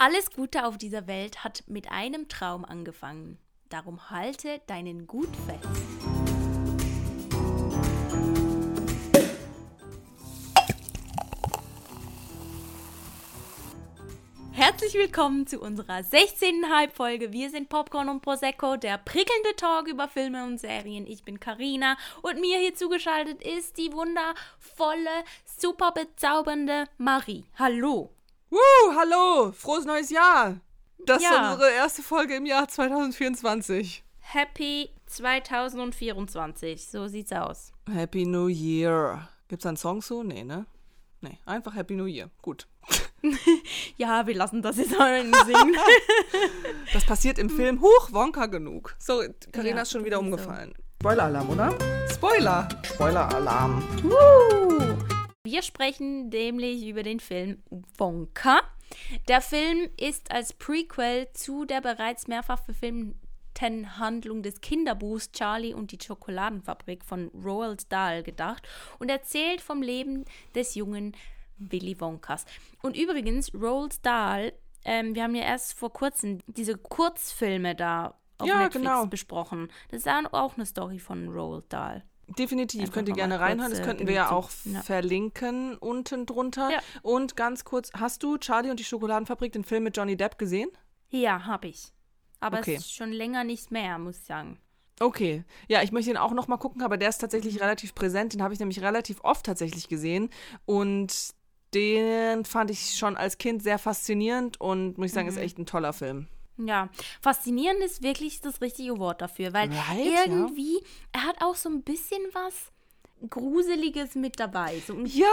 Alles Gute auf dieser Welt hat mit einem Traum angefangen. Darum halte deinen gut fest. Herzlich willkommen zu unserer 16. Halbfolge. Wir sind Popcorn und Prosecco, der prickelnde Talk über Filme und Serien. Ich bin Karina und mir hier zugeschaltet ist die wundervolle, super bezaubernde Marie. Hallo. Woo, hallo, frohes neues Jahr. Das Ja. ist unsere erste Folge im Jahr 2024. Happy 2024. So sieht's aus. Happy New Year. Gibt's da einen Song zu? Nee, ne? Nee, einfach Happy New Year. Gut. Ja, wir lassen das jetzt auch nicht singen. Das passiert im Film Huch, Wonka genug. So, Karina Ja, ist schon wieder umgefallen. Spoiler-Alarm, oder? Spoiler. Spoiler-Alarm. Wir sprechen nämlich über den Film Wonka. Der Film ist als Prequel zu der bereits mehrfach verfilmten Handlung des Kinderbuchs Charlie und die Schokoladenfabrik von Roald Dahl gedacht und erzählt vom Leben des jungen Willy Wonkas. Und übrigens, Roald Dahl, ähm, wir haben ja erst vor kurzem diese Kurzfilme da auf Ja, Netflix genau. besprochen. Das ist auch eine Story von Roald Dahl. Definitiv, Einfach könnt ihr gerne reinhören. Das könnten wir ja auch ja. verlinken unten drunter. Ja. Und ganz kurz, hast du Charlie und die Schokoladenfabrik, den Film mit Johnny Depp, gesehen? Ja, habe ich. Aber Okay. es ist schon länger nicht mehr, muss ich sagen. Okay. Ja, ich möchte ihn auch noch mal gucken, aber der ist tatsächlich relativ präsent. Den habe ich nämlich relativ oft tatsächlich gesehen. Und den fand ich schon als Kind sehr faszinierend und muss ich sagen, ist echt ein toller Film. Ja, faszinierend ist wirklich das richtige Wort dafür, weil Right, ja. irgendwie, er hat auch so ein bisschen was Gruseliges mit dabei. So, Ja,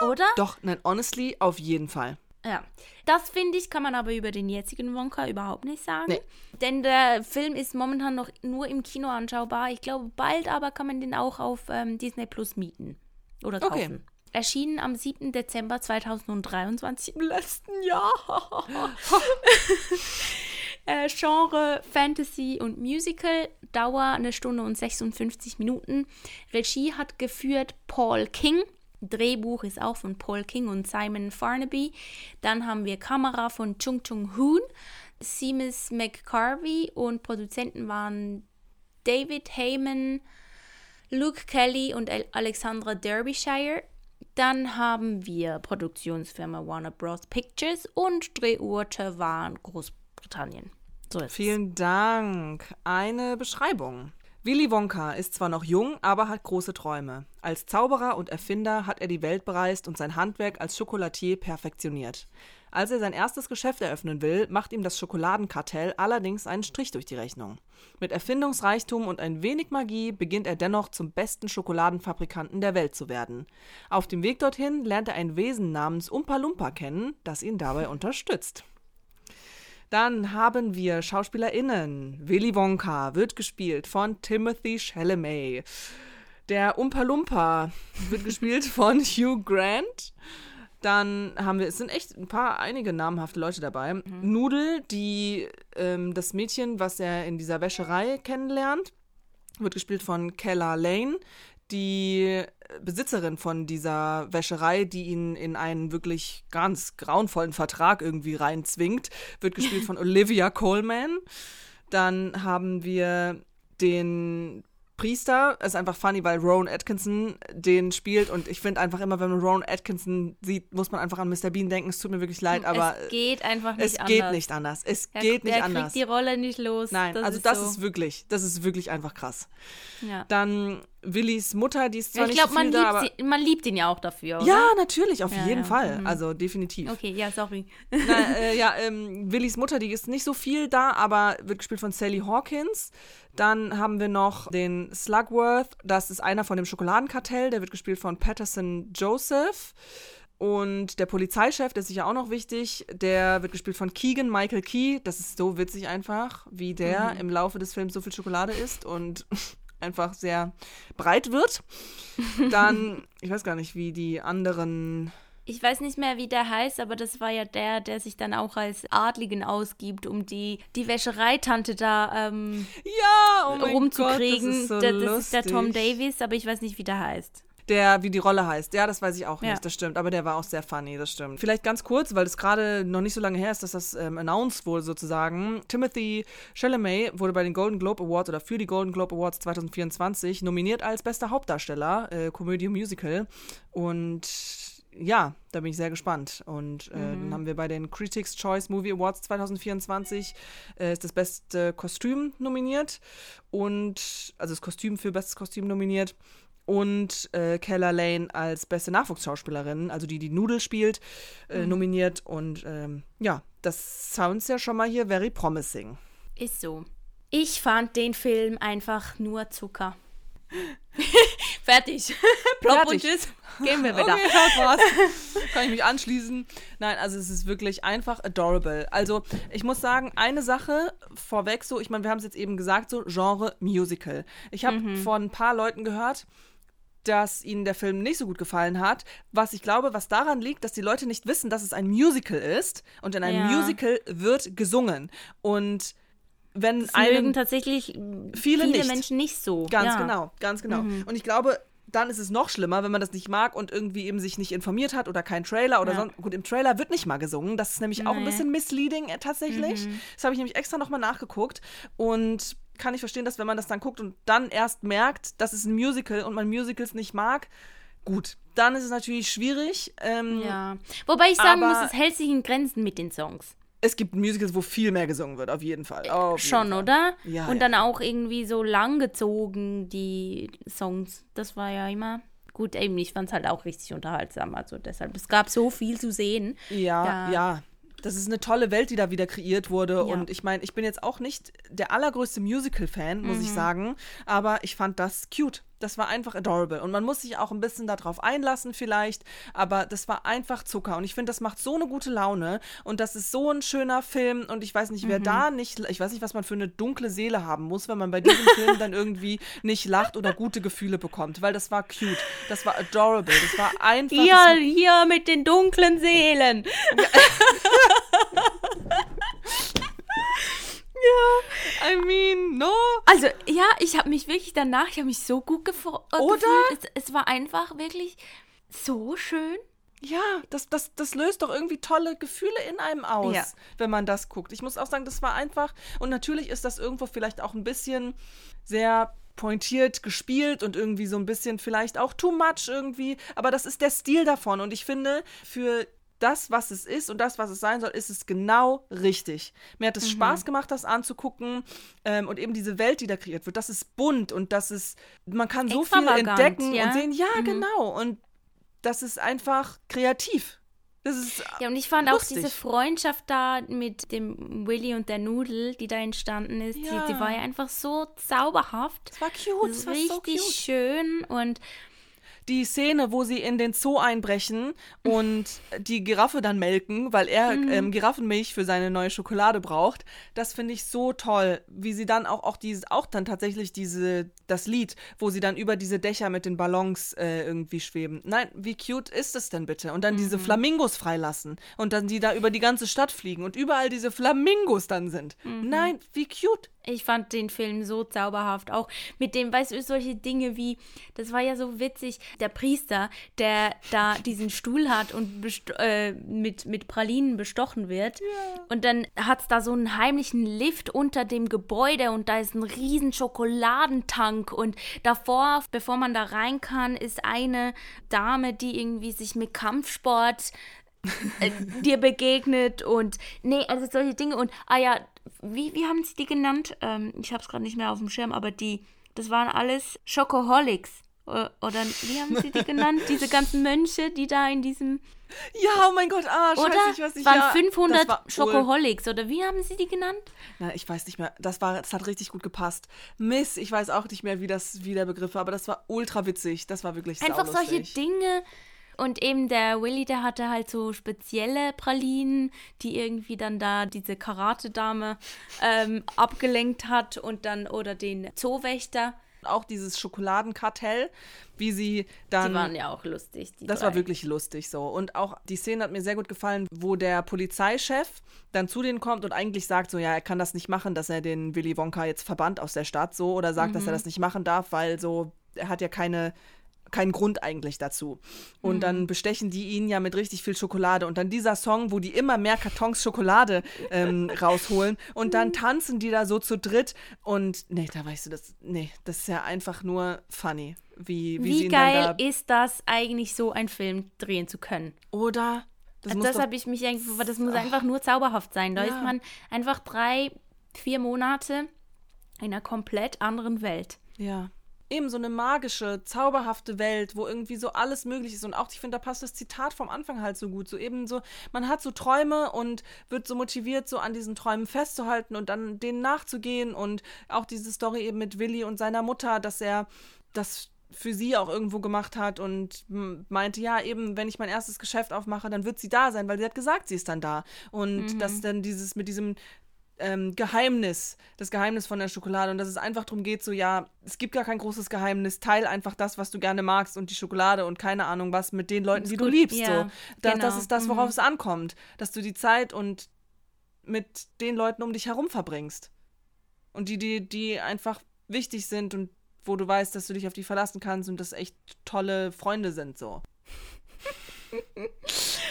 ja. oder? Doch, nein, honestly, auf jeden Fall. Ja. Das finde ich, kann man aber über den jetzigen Wonka überhaupt nicht sagen. Nee. Denn der Film ist momentan noch nur im Kino anschaubar. Ich glaube, bald aber kann man den auch auf ähm, Disney Plus mieten oder kaufen. Okay. Erschienen am 7. Dezember 2023 im letzten Jahr. äh, Genre Fantasy und Musical, Dauer eine Stunde und 56 Minuten. Regie hat geführt Paul King. Drehbuch ist auch von Paul King und Simon Farnaby. Dann haben wir Kamera von Chung Chung Hoon, Seamus McCarvey und Produzenten waren David Heyman, Luke Kelly und Alexandra Derbyshire. Dann haben wir Produktionsfirma Warner Bros. Pictures und Drehorte waren Großbritannien. So ist Vielen Dank. Eine Beschreibung. Willy Wonka ist zwar noch jung, aber hat große Träume. Als Zauberer und Erfinder hat er die Welt bereist und sein Handwerk als Chocolatier perfektioniert. Als er sein erstes Geschäft eröffnen will, macht ihm das Schokoladenkartell allerdings einen Strich durch die Rechnung. Mit Erfindungsreichtum und ein wenig Magie beginnt er dennoch zum besten Schokoladenfabrikanten der Welt zu werden. Auf dem Weg dorthin lernt er ein Wesen namens Umpa Lumpa kennen, das ihn dabei unterstützt. Dann haben wir SchauspielerInnen. Willy Wonka wird gespielt von Timothy Chalamet. Der Umpa Lumpa wird gespielt von Hugh Grant. Dann haben wir, es sind echt ein paar, einige namhafte Leute dabei. Nudel, die, ähm, das Mädchen, was er in dieser Wäscherei kennenlernt, wird gespielt von Keller Lane, die Besitzerin von dieser Wäscherei, die ihn in einen wirklich ganz grauenvollen Vertrag irgendwie reinzwingt, wird gespielt von Olivia Coleman. Dann haben wir den Priester, ist einfach funny, weil Rowan Atkinson den spielt und ich finde einfach immer, wenn man Rowan Atkinson sieht, muss man einfach an Mr. Bean denken. Es tut mir wirklich leid, aber es geht einfach nicht es anders. geht nicht anders. Es Er- geht nicht er anders. kriegt die Rolle nicht los. Nein, das also ist das so. ist wirklich, das ist wirklich einfach krass. Ja. Dann Willys Mutter, die ist zwar Ich nicht so viel man, da, aber sie- man liebt ihn ja auch dafür, oder? ja, natürlich, auf Ja, jeden ja, Fall, mhm. also definitiv. Okay, ja, sorry. Na, äh, ja, ähm, Willys Mutter, die ist nicht so viel da, aber wird gespielt von Sally Hawkins. Dann haben wir noch den Slugworth, das ist einer von dem Schokoladenkartell, der wird gespielt von Patterson Joseph. Und der Polizeichef, der ist sicher auch noch wichtig, der wird gespielt von Keegan Michael Key. Das ist so witzig einfach, wie der im Laufe des Films so viel Schokolade isst und einfach sehr breit wird. Dann, ich weiß gar nicht, wie die anderen Ich weiß nicht mehr, wie der heißt, aber das war ja der, der sich dann auch als Adligen ausgibt, um die, die Wäschereitante da ähm, Ja, oh rumzukriegen. Gott, das ist so Der- das ist der Tom. Davies, aber ich weiß nicht, wie der heißt. Der, wie die Rolle heißt. Ja, das weiß ich auch Ja. nicht, das stimmt. Aber der war auch sehr funny, das stimmt. Vielleicht ganz kurz, weil es gerade noch nicht so lange her ist, dass das ähm, announced wurde sozusagen. Timothy Chalamet wurde bei den Golden Globe Awards oder für die Golden Globe Awards 2024 nominiert als bester Hauptdarsteller, äh, Komödie Musical. Und ja, da bin ich sehr gespannt. Und äh, dann haben wir bei den Critics' Choice Movie Awards 2024 äh, ist das beste Kostüm nominiert und also das Kostüm für bestes Kostüm nominiert und äh, Keller Lane als beste Nachwuchsschauspielerin, also die die Nudel spielt, äh, nominiert und ähm, ja, das sounds ja schon mal hier very promising. Ist so. Ich fand den Film einfach nur Zucker. Fertig. Plop und tschüss. Gehen wir wieder. Okay, das war's. Kann ich mich anschließen. Nein, also es ist wirklich einfach adorable. Also ich muss sagen, eine Sache vorweg so, ich meine, wir haben es jetzt eben gesagt, so Genre Musical. Ich habe Mhm. von ein paar Leuten gehört, dass ihnen der Film nicht so gut gefallen hat, was ich glaube, was daran liegt, dass die Leute nicht wissen, dass es ein Musical ist und in einem Ja. Musical wird gesungen und wenn Das mögen einem tatsächlich Viele viele, nicht. Menschen nicht so. Ganz ja. genau, ganz genau. Mhm. Und ich glaube, dann ist es noch schlimmer, wenn man das nicht mag und irgendwie eben sich nicht informiert hat oder kein Trailer oder Ja. sonst. Gut, im Trailer wird nicht mal gesungen. Das ist nämlich auch ein bisschen misleading äh, tatsächlich. Mhm. Das habe ich nämlich extra nochmal nachgeguckt und kann ich verstehen, dass wenn man das dann guckt und dann erst merkt, das ist ein Musical und man Musicals nicht mag, gut, dann ist es natürlich schwierig. Ähm, Ja. Wobei ich sagen muss, es hält sich in Grenzen mit den Songs. Es gibt Musicals, wo viel mehr gesungen wird, auf jeden Fall. Auf jeden Schon, Fall. oder? Ja, Und ja. dann auch irgendwie so langgezogen, die Songs. Das war ja immer. Gut, eben, ich fand es halt auch richtig unterhaltsam. Also deshalb, es gab so viel zu sehen. Ja, ja. Das ist eine tolle Welt, die da wieder kreiert wurde. Ja. Und ich meine, ich bin jetzt auch nicht der allergrößte Musical-Fan, muss Mhm. ich sagen. Aber ich fand das cute. Das war einfach adorable. Und man muss sich auch ein bisschen darauf einlassen, vielleicht. Aber das war einfach Zucker. Und ich finde, das macht so eine gute Laune. Und das ist so ein schöner Film. Und ich weiß nicht, Mhm. wer da nicht, ich weiß nicht, was man für eine dunkle Seele haben muss, wenn man bei diesem Film dann irgendwie nicht lacht oder gute Gefühle bekommt. Weil das war cute. Das war adorable. Das war einfach. Hier, das hier mit den dunklen Seelen. I mean, no. Also, ja, ich habe mich wirklich danach, ich habe mich so gut gefreut. Oder? Es, es war einfach wirklich so schön. Ja, das, das, das löst doch irgendwie tolle Gefühle in einem aus, Ja. wenn man das guckt. Ich muss auch sagen, das war einfach. Und natürlich ist das irgendwo vielleicht auch ein bisschen sehr pointiert gespielt und irgendwie so ein bisschen vielleicht auch too much irgendwie. Aber das ist der Stil davon. Und ich finde, für das, was es ist und das, was es sein soll, ist es genau richtig. Mir hat Mhm. es Spaß gemacht, das anzugucken. Ähm, und eben diese Welt, die da kreiert wird, das ist bunt und das ist, man kann so viel entdecken ja. und sehen, ja, Mhm. genau. Und das ist einfach kreativ. Das ist Ja, und ich fand auch lustig. diese Freundschaft da mit dem Willy und der Nudel, die da entstanden ist, Ja. die, die war ja einfach so zauberhaft. Das war cute, das war so richtig cute. schön und Die Szene, wo sie in den Zoo einbrechen und die Giraffe dann melken, weil er Mhm. ähm, Giraffenmilch für seine neue Schokolade braucht, das finde ich so toll. Wie sie dann auch, auch dieses, auch dann tatsächlich diese, das Lied, wo sie dann über diese Dächer mit den Ballons äh, irgendwie schweben. Nein, wie cute ist es denn bitte? Und dann Mhm. diese Flamingos freilassen und dann die da über die ganze Stadt fliegen und überall diese Flamingos dann sind. Mhm. Nein, wie cute. Ich fand den Film so zauberhaft. Auch mit dem, weißt du, solche Dinge wie, das war ja so witzig, der Priester, der da diesen Stuhl hat und best- äh, mit, mit Pralinen bestochen wird. Und dann hat es da so einen heimlichen Lift unter dem Gebäude und da ist ein riesen Schokoladentank und davor, bevor man da rein kann, ist eine Dame, die irgendwie sich mit Kampfsport äh, dir begegnet und nee, also solche Dinge und ah ja, wie, wie haben sie die genannt? Ähm, ich habe es gerade nicht mehr auf dem Schirm, aber die, das waren alles Schokoholics. Oder wie haben sie die genannt? Diese ganzen Mönche, die da in diesem. Ja, oh mein Gott, ah, Oder? scheiße, ich weiß nicht. waren ja, 500 das war Schokoholics. Oder wie haben sie die genannt? Na, ich weiß nicht mehr. Das war, das hat richtig gut gepasst. Miss, ich weiß auch nicht mehr, wie das, wie der Begriff war, aber das war ultra witzig. Das war wirklich Einfach solche saulustig. Dinge. Und eben der Willy, der hatte halt so spezielle Pralinen, die irgendwie dann da diese Karate-Dame ähm, abgelenkt hat und dann, oder den Zoowächter. Auch dieses Schokoladenkartell, wie sie dann. Die waren ja auch lustig. Das drei. war wirklich lustig so. Und auch die Szene hat mir sehr gut gefallen, wo der Polizeichef dann zu denen kommt und eigentlich sagt so, ja, er kann das nicht machen, dass er den Willy Wonka jetzt verbannt aus der Stadt so oder sagt, dass Mhm. er das nicht machen darf, weil so, er hat ja keine keinen Grund eigentlich dazu. Und Mhm. dann bestechen die ihn ja mit richtig viel Schokolade. Und dann dieser Song, wo die immer mehr Kartons Schokolade ähm, rausholen. Und dann tanzen die da so zu dritt. Und nee, da weißt du, das, nee, das ist ja einfach nur funny. Wie, wie, Wie geil da, ist das eigentlich, so einen Film drehen zu können? Oder? Das muss Das habe ich mich eigentlich, das muss einfach nur zauberhaft sein. Da Ja. ist man einfach drei, vier Monate in einer komplett anderen Welt. Ja. Eben so eine magische, zauberhafte Welt, wo irgendwie so alles möglich ist. Und auch, ich finde, da passt das Zitat vom Anfang halt so gut. So eben so, man hat so Träume und wird so motiviert, so an diesen Träumen festzuhalten und dann denen nachzugehen. Und auch diese Story eben mit Willi und seiner Mutter, dass er das für sie auch irgendwo gemacht hat und meinte, ja, eben, wenn ich mein erstes Geschäft aufmache, dann wird sie da sein, weil sie hat gesagt, sie ist dann da. Und dass dann dieses mit diesem ähm, Geheimnis, das Geheimnis von der Schokolade und dass es einfach darum geht, so ja, es gibt gar kein großes Geheimnis, teil einfach das, was du gerne magst und die Schokolade und keine Ahnung was mit den Leuten, die du liebst. ja, so. Da, Das genau, ist das, worauf mhm. es ankommt, dass du die Zeit und mit den Leuten um dich herum verbringst. Und die, die, die einfach wichtig sind und wo du weißt, dass du dich auf die verlassen kannst und das echt tolle Freunde sind, so.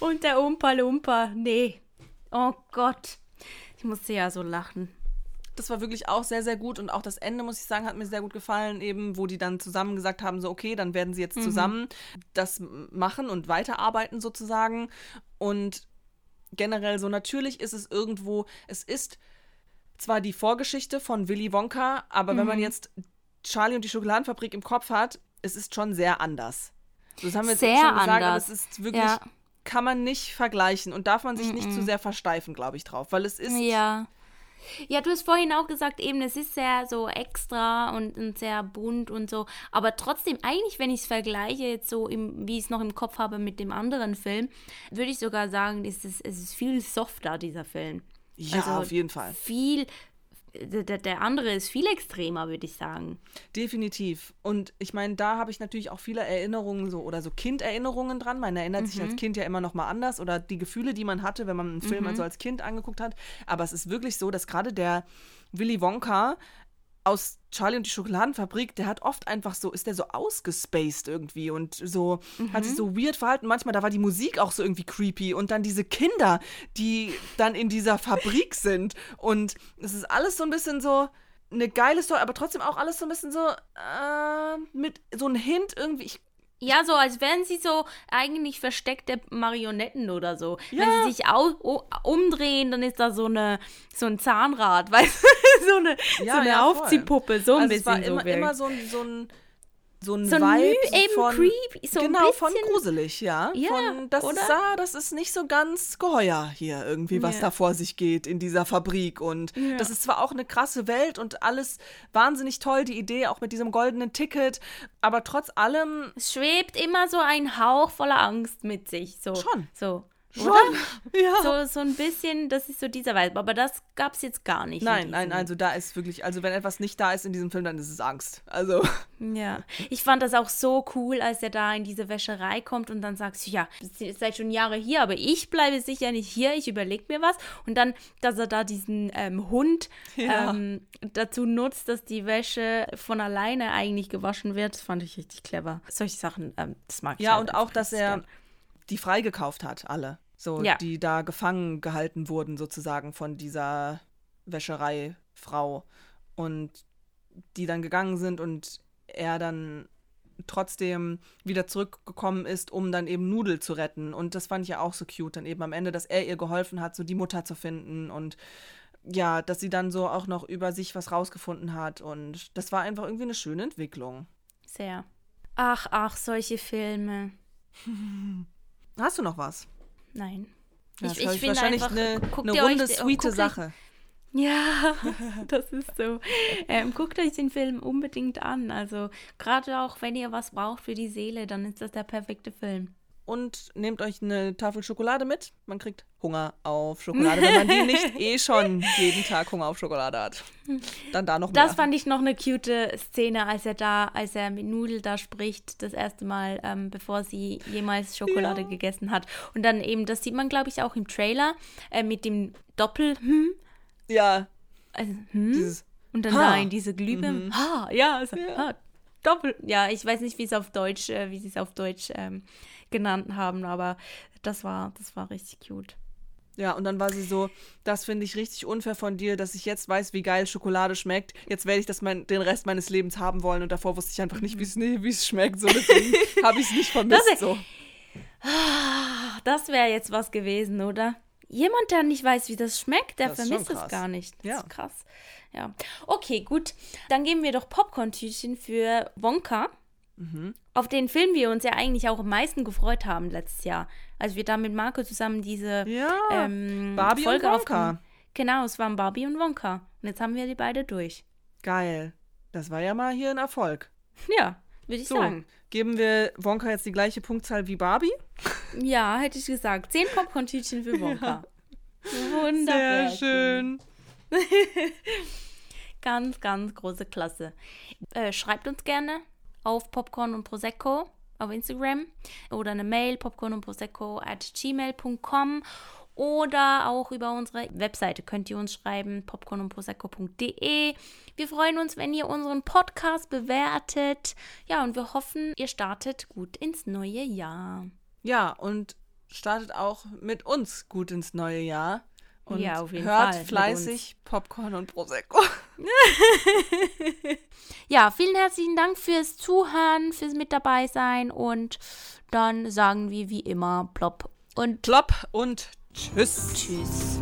Und der Umpa Lumpa, nee. Oh Gott. Ich musste ja so lachen. Das war wirklich auch sehr, sehr gut und auch das Ende, muss ich sagen, hat mir sehr gut gefallen, eben, wo die dann zusammen gesagt haben, so, okay, dann werden sie jetzt zusammen das machen und weiterarbeiten sozusagen. Und generell so, natürlich ist es irgendwo, es ist zwar die Vorgeschichte von Willy Wonka, aber wenn man jetzt Charlie und die Schokoladenfabrik im Kopf hat, es ist schon sehr anders. Das haben wir jetzt Sehr schon gesagt, aber anders. es ist wirklich, Ja. Kann man nicht vergleichen und darf man sich nicht zu sehr versteifen, glaube ich, drauf, weil es ist Ja. Ja, du hast vorhin auch gesagt, eben, es ist sehr so extra und, und sehr bunt und so. Aber trotzdem, eigentlich, wenn ich es vergleiche, jetzt so, im, wie ich es noch im Kopf habe mit dem anderen Film, würde ich sogar sagen, es ist, es ist viel softer, dieser Film. ja, Also auf jeden Fall. Viel, der, der andere ist viel extremer, würde ich sagen. Definitiv. Und ich meine, da habe ich natürlich auch viele Erinnerungen so oder so Kinderinnerungen dran. Man erinnert sich als Kind ja immer noch mal anders oder die Gefühle, die man hatte, wenn man einen Film also als Kind angeguckt hat. Aber es ist wirklich so, dass gerade der Willy Wonka aus Charlie und die Schokoladenfabrik, der hat oft einfach so, ist der so ausgespaced irgendwie und so, hat sich so weird verhalten. Manchmal, da war die Musik auch so irgendwie creepy und dann diese Kinder, die dann in dieser Fabrik sind und es ist alles so ein bisschen so eine geile Story, aber trotzdem auch alles so ein bisschen so äh, mit so einem Hint irgendwie. Ich, Ja, so als wären sie so eigentlich versteckte Marionetten oder so. Ja. Wenn sie sich umdrehen, dann ist da so eine so ein Zahnrad, weißt du, so eine, Ja, so eine ja. Aufziehpuppe, so ein also es war bisschen immer, so wirkt. immer so ein, so ein so ein So ein Vibe eben von, creepy, so ein genau, von bisschen- gruselig, ja. Ja, von, das oder? ist da, das ist nicht so ganz geheuer hier irgendwie, was Ja. da vor sich geht in dieser Fabrik. Und Ja. das ist zwar auch eine krasse Welt und alles wahnsinnig toll, die Idee auch mit diesem goldenen Ticket, aber trotz allem es schwebt immer so ein Hauch voller Angst mit sich. So, Schon. So. Schon. Oder? Ja. So, so ein bisschen, das ist so dieser Vibe. Aber das gab es jetzt gar nicht. in Nein, nein, also da ist wirklich, also wenn etwas nicht da ist in diesem Film, dann ist es Angst. Also, Ja, ich fand das auch so cool, als er da in diese Wäscherei kommt und dann sagst du, ja, ihr seid schon Jahre hier, aber ich bleibe sicher nicht hier, ich überlege mir was. Und dann, dass er da diesen ähm, Hund Ja. ähm, dazu nutzt, dass die Wäsche von alleine eigentlich gewaschen wird, das fand ich richtig clever. Solche Sachen, ähm, das mag ich ja, halt und auch, dass er gern. Die freigekauft hat, alle. So, Ja. die da gefangen gehalten wurden, sozusagen von dieser Wäschereifrau. Und die dann gegangen sind und er dann trotzdem wieder zurückgekommen ist, um dann eben Nudel zu retten. Und das fand ich ja auch so cute, dann eben am Ende, dass er ihr geholfen hat, so die Mutter zu finden und ja, dass sie dann so auch noch über sich was rausgefunden hat. Und das war einfach irgendwie eine schöne Entwicklung. Sehr. Ach, ach, solche Filme. Hast du noch was? Nein. Ja, ich das ist ich finde wahrscheinlich einfach, eine, eine runde, euch, sweete guckt euch- Sache. Ja, das ist so. Ähm, guckt euch den Film unbedingt an. Also gerade auch, wenn ihr was braucht für die Seele, dann ist das der perfekte Film. Und nehmt euch eine Tafel Schokolade mit. Man kriegt Hunger auf Schokolade, wenn man die nicht eh schon jeden Tag Hunger auf Schokolade hat. Dann da noch mehr. Das fand ich noch eine cute Szene, als er da, als er mit Nudel da spricht, das erste Mal, ähm, bevor sie jemals Schokolade Ja. gegessen hat. Und dann eben, das sieht man, glaube ich, auch im Trailer, äh, mit dem Doppel, hm, ja, also, hm, dieses und dann Ha. da in diese Glühbirne, ha, ja, also, Ja. ha. Doppel. Ja, ich weiß nicht, wie es auf Deutsch, äh, wie sie es auf Deutsch ähm, genannt haben, aber das war, das war richtig cute. Ja, und dann war sie so, das finde ich richtig unfair von dir, dass ich jetzt weiß, wie geil Schokolade schmeckt. Jetzt werde ich das mein, den Rest meines Lebens haben wollen und davor wusste ich einfach nicht, wie es schmeckt. So, deswegen habe ich es nicht vermisst. Das- so. Das wäre jetzt was gewesen, oder? Jemand, der nicht weiß, wie das schmeckt, der Das vermisst es gar nicht. Das Ja. ist krass. Ja. Okay, gut. Dann geben wir doch Popcorn-Tütchen für Wonka. Mhm. Auf den Film wir uns ja eigentlich auch am meisten gefreut haben letztes Jahr. Als wir da mit Marco zusammen diese Ja, ähm, Barbie Folge und Wonka. Genau, es waren Barbie und Wonka. Und jetzt haben wir die beide durch. Geil. Das war ja mal hier ein Erfolg. Ja, würde ich So, sagen. geben wir Wonka jetzt die gleiche Punktzahl wie Barbie? Ja, hätte ich gesagt. Zehn Popcorn-Tütchen für Wonka. Wunderbar. Sehr schön. Ganz, ganz große Klasse. Äh, schreibt uns gerne auf Popcorn und Prosecco auf Instagram oder eine Mail popcorn und prosecco at gmail.com oder auch über unsere Webseite könnt ihr uns schreiben popcorn und prosecco.de. Wir freuen uns, wenn ihr unseren Podcast bewertet. Ja, und wir hoffen, ihr startet gut ins neue Jahr. Ja, und startet auch mit uns gut ins neue Jahr. Und Ja, auf jeden hört Fall, fleißig Popcorn und Prosecco. Ja, vielen herzlichen Dank fürs Zuhören, fürs mit dabei sein und dann sagen wir wie immer plopp und Plopp und tschüss. tschüss.